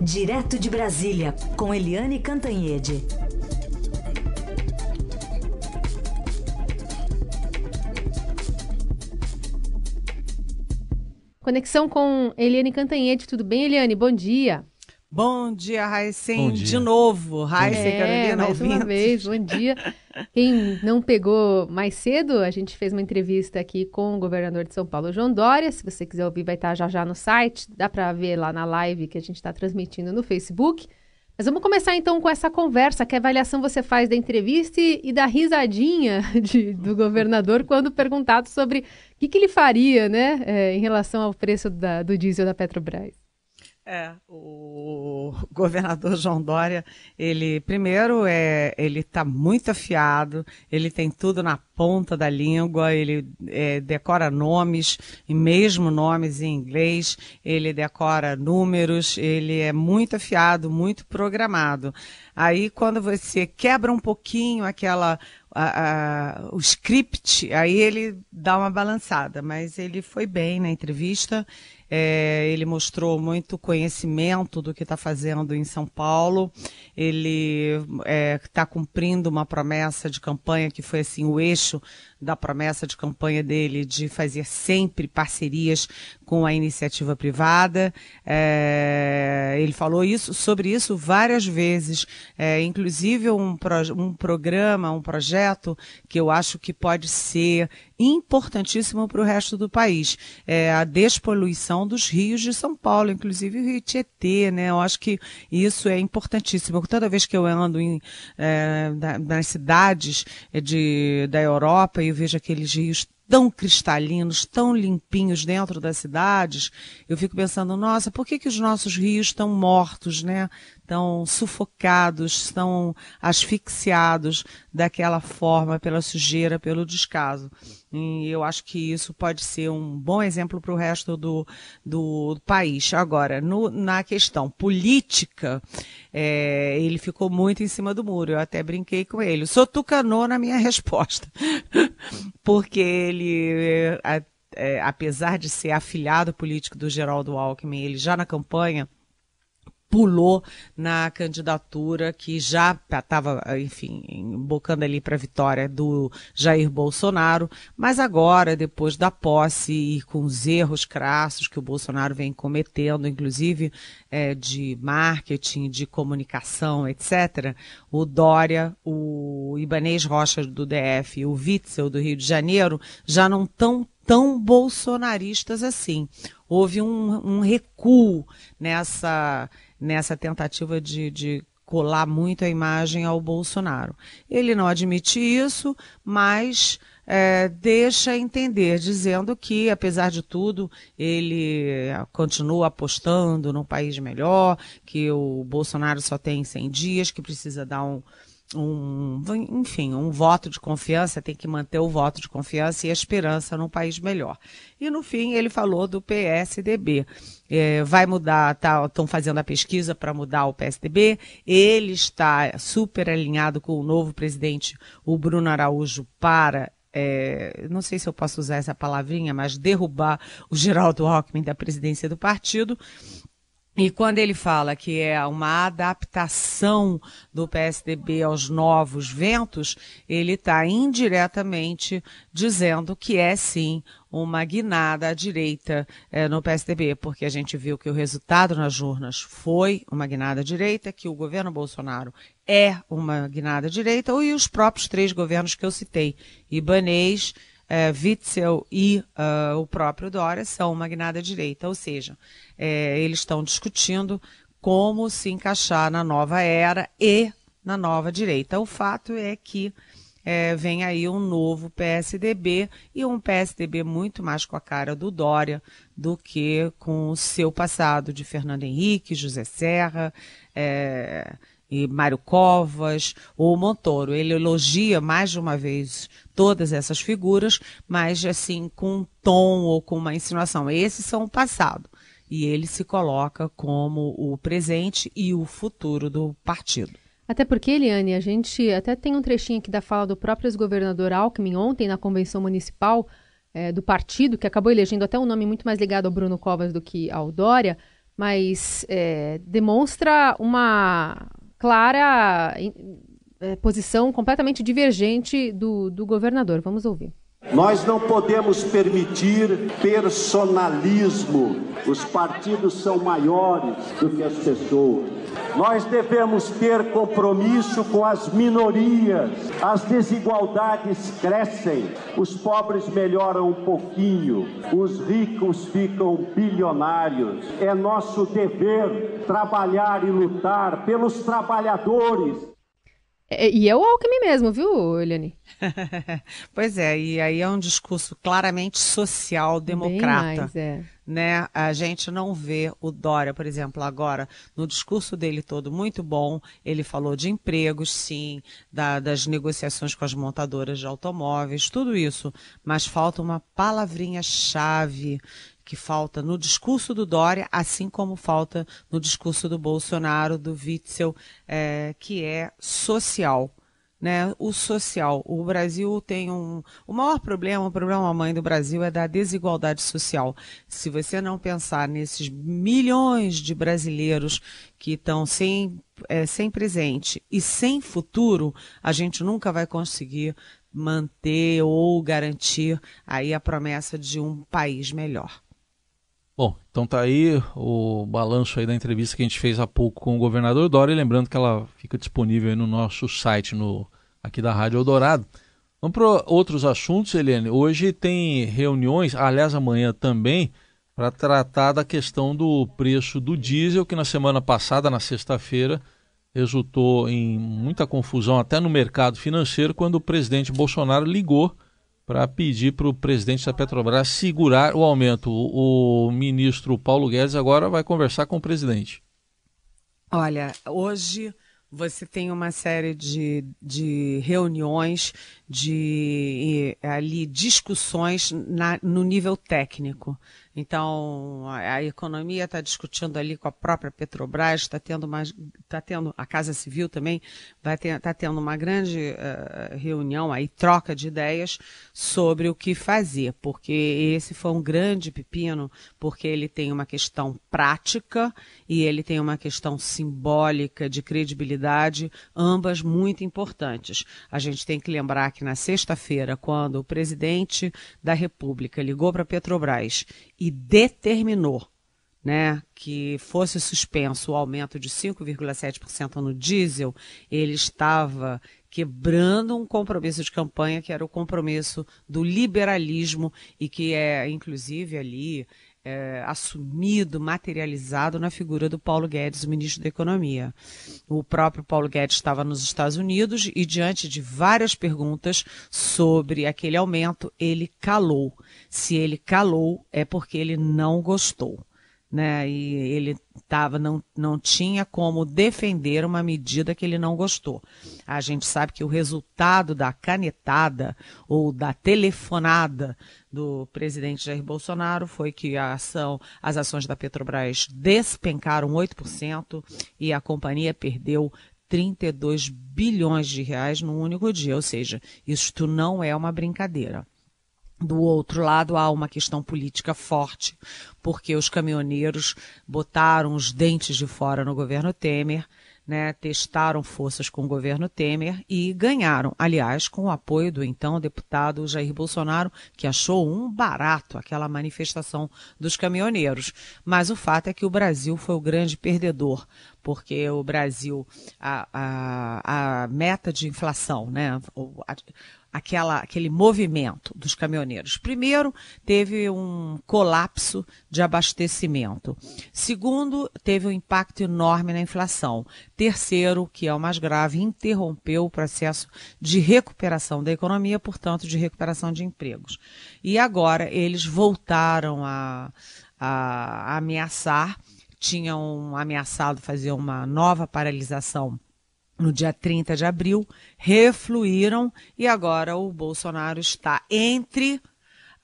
Direto de Brasília, com Eliane Cantanhede. Conexão com Eliane Cantanhede. Tudo bem, Eliane? Bom dia. Bom dia, Raíssen, de novo. Raíssen, é, Carolina, mais ouvintes. uma vez, bom dia. Quem não pegou mais cedo, a gente fez uma entrevista aqui com o governador de São Paulo, João Dória. Se você quiser ouvir, vai estar já já no site. Dá para ver lá na live que a gente está transmitindo no Facebook. Mas vamos começar então com essa conversa. Que avaliação você faz da entrevista e, e da risadinha de, do governador quando perguntado sobre o que, que ele faria, né, é, em relação ao preço da, do diesel da Petrobras? É, o governador João Dória, ele primeiro é, ele está muito afiado, ele tem tudo na ponta da língua, ele é, decora nomes, e mesmo nomes em inglês, ele decora números, ele é muito afiado, muito programado. Aí quando você quebra um pouquinho aquela a, a, o script, aí ele dá uma balançada, mas ele foi bem na entrevista. É, ele mostrou muito conhecimento do que está fazendo em São Paulo. Ele está é, cumprindo uma promessa de campanha que foi assim o eixo da promessa de campanha dele de fazer sempre parcerias com a iniciativa privada. É, ele falou isso sobre isso várias vezes, é, inclusive um, pro, um programa, um projeto que eu acho que pode ser importantíssimo para o resto do país. É a despoluição dos rios de São Paulo, inclusive o Rio Tietê, né? Eu acho que isso é importantíssimo. Toda vez que eu ando em, é, nas cidades de, da Europa eu vejo aqueles rios tão cristalinos, tão limpinhos dentro das cidades, eu fico pensando, nossa, por que, que os nossos rios estão mortos, né? Estão sufocados, estão asfixiados daquela forma pela sujeira, pelo descaso. E eu acho que isso pode ser um bom exemplo para o resto do, do país. Agora, no, na questão política, é, ele ficou muito em cima do muro. Eu até brinquei com ele. Sou tucanô na minha resposta. Porque ele, a, é, apesar de ser afiliado político do Geraldo Alckmin, ele já na campanha pulou na candidatura que já estava, enfim, embocando ali para a vitória do Jair Bolsonaro, mas agora, depois da posse e com os erros crassos que o Bolsonaro vem cometendo, inclusive é, de marketing, de comunicação, etc., o Dória, o Ibanês Rocha do DF e o Witzel do Rio de Janeiro já não estão tão bolsonaristas assim. Houve um, um recuo nessa nessa tentativa de, de colar muito a imagem ao Bolsonaro. Ele não admite isso, mas é, deixa entender, dizendo que, apesar de tudo, ele continua apostando num país melhor, que o Bolsonaro só tem 100 dias, que precisa dar um, um, enfim, um voto de confiança, tem que manter o voto de confiança e a esperança num país melhor. E no fim ele falou do PSDB. É, vai mudar, estão tá, fazendo a pesquisa para mudar o PSDB. Ele está super alinhado com o novo presidente, o Bruno Araújo, para é, não sei se eu posso usar essa palavrinha, mas derrubar o Geraldo Alckmin da presidência do partido. E quando ele fala que é uma adaptação do PSDB aos novos ventos, ele está indiretamente dizendo que é sim uma guinada à direita é, no PSDB, porque a gente viu que o resultado nas urnas foi uma guinada à direita, que o governo Bolsonaro é uma guinada à direita, e os próprios três governos que eu citei, Ibanês, é, Witzel e uh, o próprio Dória são uma guinada direita, ou seja, é, eles estão discutindo como se encaixar na nova era e na nova direita. O fato é que é, vem aí um novo PSDB e um PSDB muito mais com a cara do Dória do que com o seu passado de Fernando Henrique, José Serra, é, e Mário Covas ou Montoro. Ele elogia mais de uma vez todas essas figuras, mas assim com um tom ou com uma insinuação. Esses são o passado. E ele se coloca como o presente e o futuro do partido. Até porque, Eliane, a gente até tem um trechinho aqui da fala do próprio ex-governador Alckmin ontem na convenção municipal é, do partido, que acabou elegendo até um nome muito mais ligado ao Bruno Covas do que ao Dória, mas é, demonstra uma clara é, posição completamente divergente do, do governador. Vamos ouvir. Nós não podemos permitir personalismo. Os partidos são maiores do que as pessoas. Nós devemos ter compromisso com as minorias. As desigualdades crescem, os pobres melhoram um pouquinho, os ricos ficam bilionários. É nosso dever trabalhar e lutar pelos trabalhadores. É, e é o Alckmin mesmo, viu, Eliane? pois é, e aí é um discurso claramente social-democrata. Mais, é. Né? A gente não vê o Dória, por exemplo, agora, no discurso dele todo muito bom, ele falou de empregos, sim, da, das negociações com as montadoras de automóveis, tudo isso, mas falta uma palavrinha-chave que falta no discurso do Dória, assim como falta no discurso do Bolsonaro, do Witzel, é, que é social. Né, o social. O Brasil tem um. O maior problema, o problema mãe do Brasil é da desigualdade social. Se você não pensar nesses milhões de brasileiros que estão sem, é, sem presente e sem futuro, a gente nunca vai conseguir manter ou garantir aí a promessa de um país melhor. Bom, então tá aí o balanço aí da entrevista que a gente fez há pouco com o governador Dória, lembrando que ela fica disponível no nosso site no aqui da Rádio Eldorado. Vamos para outros assuntos, Helene. Hoje tem reuniões, aliás, amanhã também, para tratar da questão do preço do diesel, que na semana passada, na sexta-feira, resultou em muita confusão até no mercado financeiro, quando o presidente Bolsonaro ligou para pedir para o presidente da Petrobras segurar o aumento. O, ministro Paulo Guedes agora vai conversar com o presidente. Olha, hoje você tem uma série de, de reuniões, de ali discussões na, no nível técnico. Então, a, a economia está discutindo ali com a própria Petrobras, está tendo mais, está tendo a Casa Civil também vai ter, está tendo uma grande uh, reunião aí, troca de ideias sobre o que fazer, porque esse foi um grande pepino, porque ele tem uma questão prática e ele tem uma questão simbólica de credibilidade, ambas muito importantes. A gente tem que lembrar que na sexta-feira, quando o presidente da República ligou para a Petrobras determinou né, que fosse suspenso o aumento de 5,7% no diesel, ele estava quebrando um compromisso de campanha que era o compromisso do liberalismo e que é, inclusive, ali é, assumido, materializado na figura do Paulo Guedes, o ministro da Economia. O próprio Paulo Guedes estava nos Estados Unidos e, diante de várias perguntas sobre aquele aumento, ele calou. Se ele calou, é porque ele não gostou né? E ele tava, não, não tinha como defender uma medida que ele não gostou. A gente sabe que o resultado da canetada ou da telefonada do presidente Jair Bolsonaro foi que a ação, as ações da Petrobras despencaram 8% e a companhia perdeu 32 bilhões de reais num único dia, ou seja, isto não é uma brincadeira. Do outro lado, há uma questão política forte, porque os caminhoneiros botaram os dentes de fora no governo Temer, né, testaram forças com o governo Temer e ganharam, aliás, com o apoio do então deputado Jair Bolsonaro, que achou um barato aquela manifestação dos caminhoneiros. Mas o fato é que o Brasil foi o grande perdedor, porque o Brasil, a, a, a meta de inflação, né, aquela, aquele movimento dos caminhoneiros. Primeiro, teve um colapso de abastecimento. Segundo, teve um impacto enorme na inflação. Terceiro, que é o mais grave, interrompeu o processo de recuperação da economia, portanto, de recuperação de empregos. E agora eles voltaram a, a, a ameaçar, tinham ameaçado fazer uma nova paralisação no dia 30 de abril, refluíram e agora o Bolsonaro está entre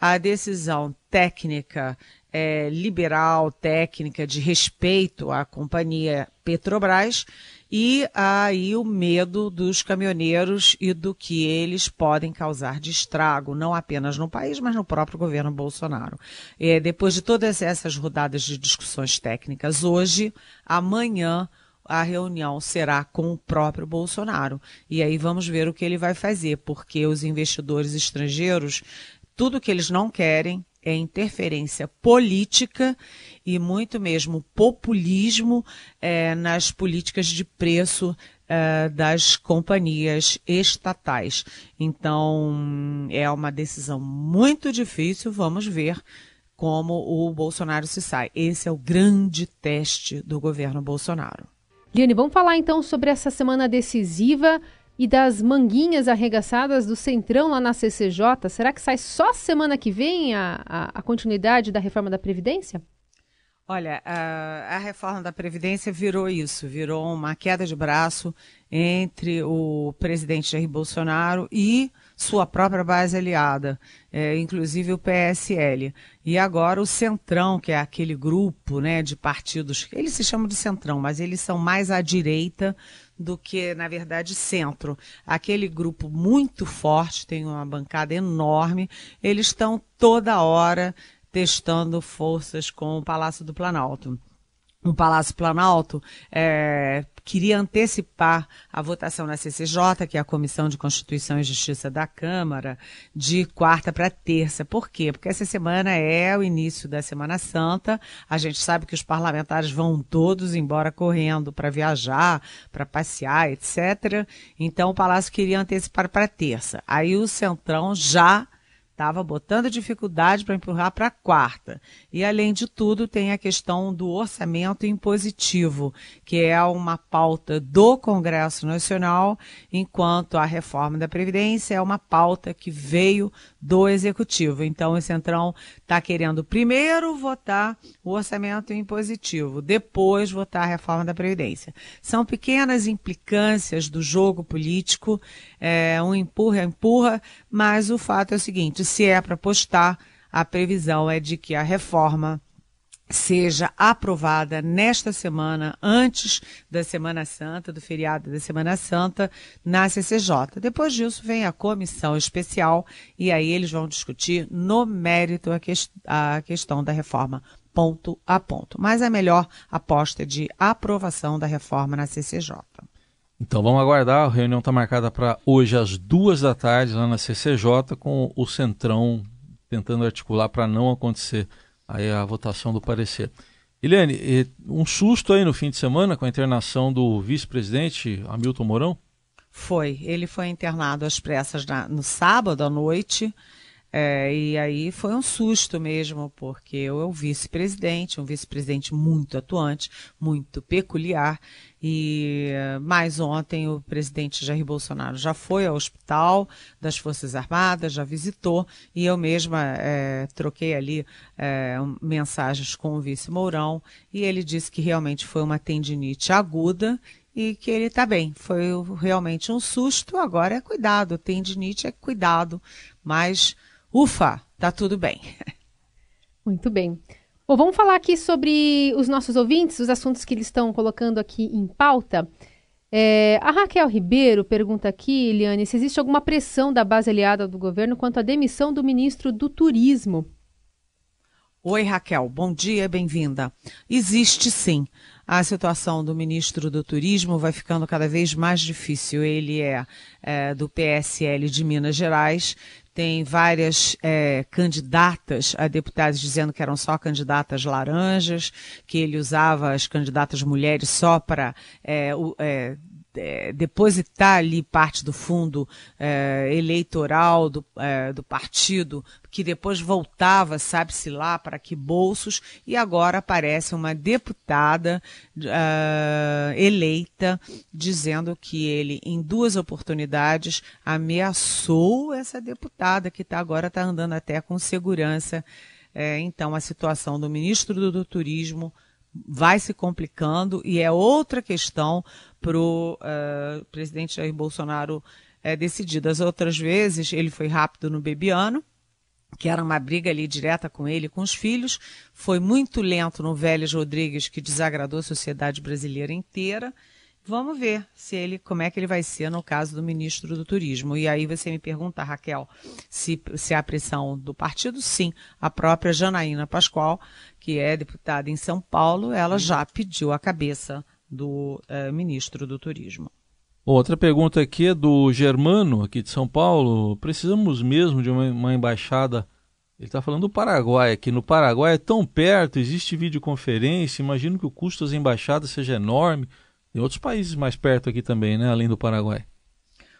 a decisão técnica é, liberal, técnica, de respeito à companhia Petrobras e aí o medo dos caminhoneiros e do que eles podem causar de estrago, não apenas no país, mas no próprio governo Bolsonaro. É, depois de todas essas rodadas de discussões técnicas, hoje, amanhã, a reunião será com o próprio Bolsonaro. E aí vamos ver o que ele vai fazer, porque os investidores estrangeiros, tudo que eles não querem é interferência política e muito mesmo populismo é, nas políticas de preço é, das companhias estatais. Então, é uma decisão muito difícil, vamos ver como o Bolsonaro se sai. Esse é o grande teste do governo Bolsonaro. Liane, vamos falar então sobre essa semana decisiva e das manguinhas arregaçadas do Centrão lá na CCJ. Será que sai só semana que vem a, a, a continuidade da reforma da Previdência? Olha, a, a, reforma da Previdência virou isso, virou uma queda de braço entre o presidente Jair Bolsonaro e sua própria base aliada, é, inclusive o PSL. E agora o Centrão, que é aquele grupo né, de partidos, eles se chamam de Centrão, mas eles são mais à direita do que, na verdade, centro. Aquele grupo muito forte, tem uma bancada enorme, eles estão toda hora testando forças com o Palácio do Planalto no Palácio Planalto, é, queria antecipar a votação na CCJ, que é a Comissão de Constituição e Justiça da Câmara, de quarta para terça. Por quê? Porque essa semana é o início da Semana Santa. A gente sabe que os parlamentares vão todos embora correndo para viajar, para passear, etc. Então o Palácio queria antecipar para terça. Aí o Centrão já estava botando dificuldade para empurrar para a quarta. E, além de tudo, tem a questão do orçamento impositivo, que é uma pauta do Congresso Nacional, enquanto a reforma da Previdência é uma pauta que veio do Executivo. Então, o Centrão está querendo primeiro votar o orçamento impositivo, depois votar a reforma da Previdência. São pequenas implicâncias do jogo político, é, um empurra, empurra, mas o fato é o seguinte: se é para postar, a previsão é de que a reforma seja aprovada nesta semana, antes da Semana Santa, do feriado da Semana Santa, na CCJ. Depois disso, vem a comissão especial e aí eles vão discutir no mérito a, que a questão da reforma ponto a ponto. Mas a melhor aposta é de aprovação da reforma na CCJ. Então vamos aguardar. A reunião está marcada para hoje às duas da tarde lá na CCJ, com o Centrão tentando articular para não acontecer aí a votação do parecer. Eliane, um susto aí no fim de semana com a internação do vice-presidente Hamilton Mourão? Foi. Ele foi internado às pressas na, no sábado à noite. É, e aí foi um susto mesmo, porque eu é o vice-presidente, um vice-presidente muito atuante, muito peculiar. E mais ontem o presidente Jair Bolsonaro já foi ao hospital das Forças Armadas, já visitou, e eu mesma é, troquei ali é, mensagens com o vice Mourão, e ele disse que realmente foi uma tendinite aguda e que ele está bem. Foi realmente um susto, agora é cuidado. Tendinite é cuidado, mas Ufa, tá tudo bem. Muito bem. Bom, vamos falar aqui sobre os nossos ouvintes, os assuntos que eles estão colocando aqui em pauta. É, a Raquel Ribeiro pergunta aqui, Eliane, se existe alguma pressão da base aliada do governo quanto à demissão do ministro do Turismo. Oi, Raquel, bom dia, bem-vinda. Existe sim. A situação do ministro do Turismo vai ficando cada vez mais difícil. Ele é, é do PSL de Minas Gerais, tem várias é, candidatas a deputadas dizendo que eram só candidatas laranjas, que ele usava as candidatas mulheres só para é, é, é, depositar ali parte do fundo é, eleitoral do, é, do partido, que depois voltava, sabe-se lá, para que bolsos, e agora aparece uma deputada uh, eleita dizendo que ele, em duas oportunidades, ameaçou essa deputada, que tá, agora está andando até com segurança. É, então, a situação do ministro do, do Turismo vai se complicando e é outra questão para o uh, presidente Jair Bolsonaro uh, decidir. Das outras vezes, ele foi rápido no Bebiano, que era uma briga ali direta com ele, com os filhos. Foi muito lento no Vélez Rodrigues, que desagradou a sociedade brasileira inteira. Vamos ver se ele, como é que ele vai ser no caso do ministro do Turismo. E aí você me pergunta, Raquel, se, se a pressão do partido, sim. A própria Janaína Pascoal, que é deputada em São Paulo, ela já pediu a cabeça do uh, ministro do Turismo. Outra pergunta aqui é do Germano, aqui de São Paulo. Precisamos mesmo de uma, uma embaixada. Ele está falando do Paraguai aqui. No Paraguai é tão perto, existe videoconferência. Imagino que o custo das embaixadas seja enorme. Tem outros países mais perto aqui também, né? Além do Paraguai.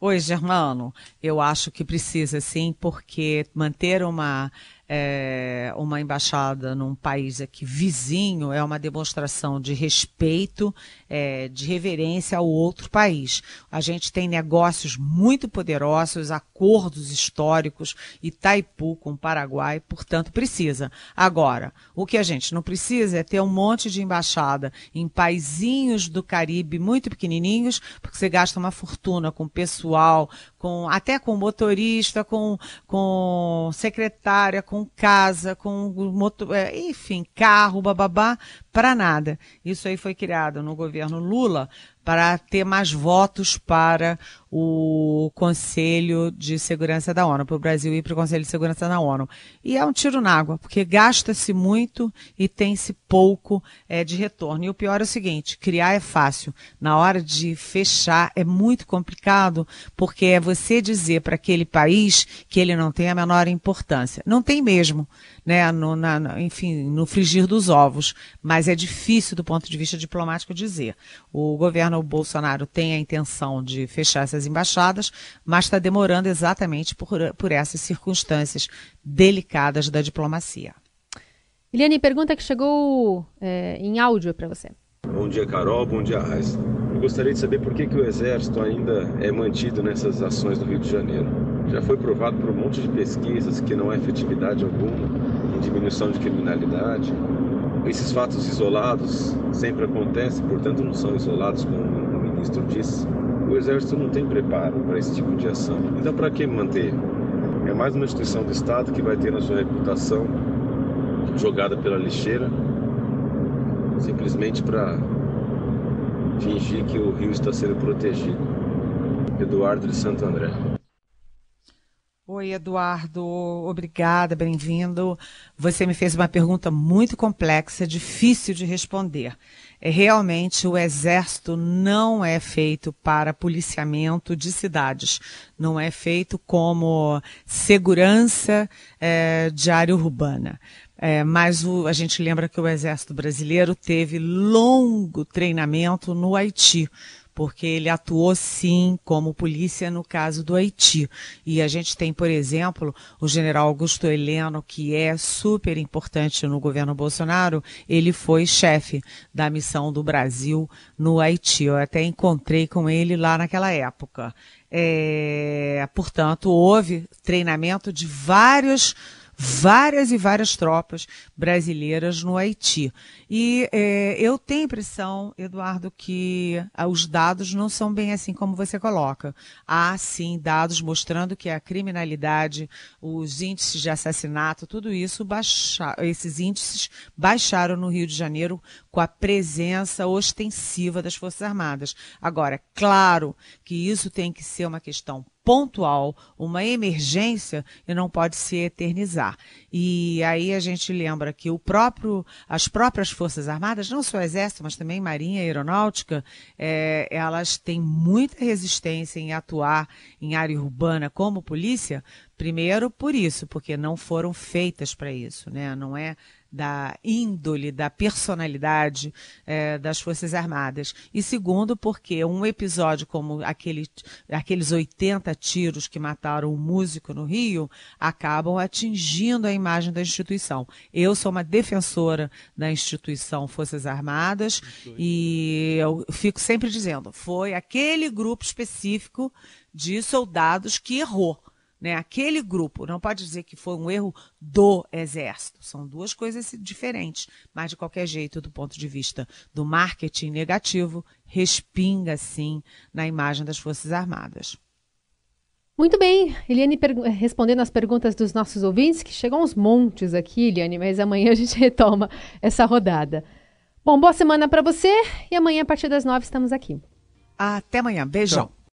Oi, Germano. Eu acho que precisa sim, porque manter uma é, uma embaixada num país aqui vizinho é uma demonstração de respeito, é, de reverência ao outro país. A gente tem negócios muito poderosos, acordos históricos, Itaipu com o Paraguai, portanto precisa. Agora, o que a gente não precisa é ter um monte de embaixada em paizinhos do Caribe muito pequenininhos, porque você gasta uma fortuna com pessoal, com até com motorista, com, com secretária, com casa, com motor, é, enfim, carro, bababá, para nada. Isso aí foi criado no governo Lula para ter mais votos para o Conselho de Segurança da ONU, para o Brasil ir para o Conselho de Segurança da ONU. E é um tiro na água, porque gasta-se muito e tem-se pouco é, de retorno. E o pior é o seguinte: criar é fácil. Na hora de fechar é muito complicado, porque é você dizer para aquele país que ele não tem a menor importância. Não tem mesmo, né? No, na, enfim, no frigir dos ovos. Mas é difícil do ponto de vista diplomático dizer. O governo Bolsonaro tem a intenção de fechar essas embaixadas, mas está demorando exatamente por, por essas circunstâncias delicadas da diplomacia. Eliane, pergunta que chegou é, em áudio para você. Bom dia, Carol. Bom dia, Raiz. Eu gostaria de saber por que, que o Exército ainda é mantido nessas ações do Rio de Janeiro. Já foi provado por um monte de pesquisas que não há efetividade alguma em diminuição de criminalidade. Esses fatos isolados sempre acontecem, portanto não são isolados, como o ministro disse o Exército não tem preparo para esse tipo de ação. Então, para que manter? É mais uma instituição do Estado que vai ter na sua reputação jogada pela lixeira, simplesmente para fingir que o rio está sendo protegido. Eduardo de Santo André. Oi, Eduardo, obrigada, bem-vindo. Você me fez uma pergunta muito complexa, difícil de responder. É, realmente, o Exército não é feito para policiamento de cidades, não é feito como segurança é, de área urbana. É, mas o, a gente lembra que o Exército Brasileiro teve longo treinamento no Haiti porque ele atuou sim como polícia no caso do Haiti. E a gente tem, por exemplo, o general Augusto Heleno, que é super importante no governo Bolsonaro, ele foi chefe da missão do Brasil no Haiti. Eu até encontrei com ele lá naquela época. É, portanto, houve treinamento de vários várias e várias tropas brasileiras no Haiti. E é, eu tenho a impressão, Eduardo, que ah, os dados não são bem assim como você coloca. Há sim dados mostrando que a criminalidade, os índices de assassinato, tudo isso baixa, esses índices baixaram no Rio de Janeiro com a presença ostensiva das Forças Armadas. Agora, claro que isso tem que ser uma questão pontual, uma emergência e não pode se eternizar. E aí a gente lembra que o próprio, as próprias Forças Armadas, não só o Exército, mas também Marinha e Aeronáutica, é, elas têm muita resistência em atuar em área urbana como polícia, primeiro por isso, porque não foram feitas para isso, né? Não é da índole, da personalidade é, das Forças Armadas. E segundo, porque um episódio como aquele, aqueles 80 tiros que mataram um músico no Rio acabam atingindo a imagem da instituição. Eu sou uma defensora da instituição Forças Armadas e eu fico sempre dizendo, foi aquele grupo específico de soldados que errou né? Aquele grupo, não pode dizer que foi um erro do exército. São duas coisas diferentes, mas de qualquer jeito, do ponto de vista do marketing negativo, respinga sim na imagem das Forças Armadas. Muito bem, Eliane respondendo as perguntas dos nossos ouvintes, que chegam uns montes aqui, Eliane, mas amanhã a gente retoma essa rodada. Bom, boa semana para você e amanhã a partir das nove estamos aqui. Até amanhã, beijão. Tchau.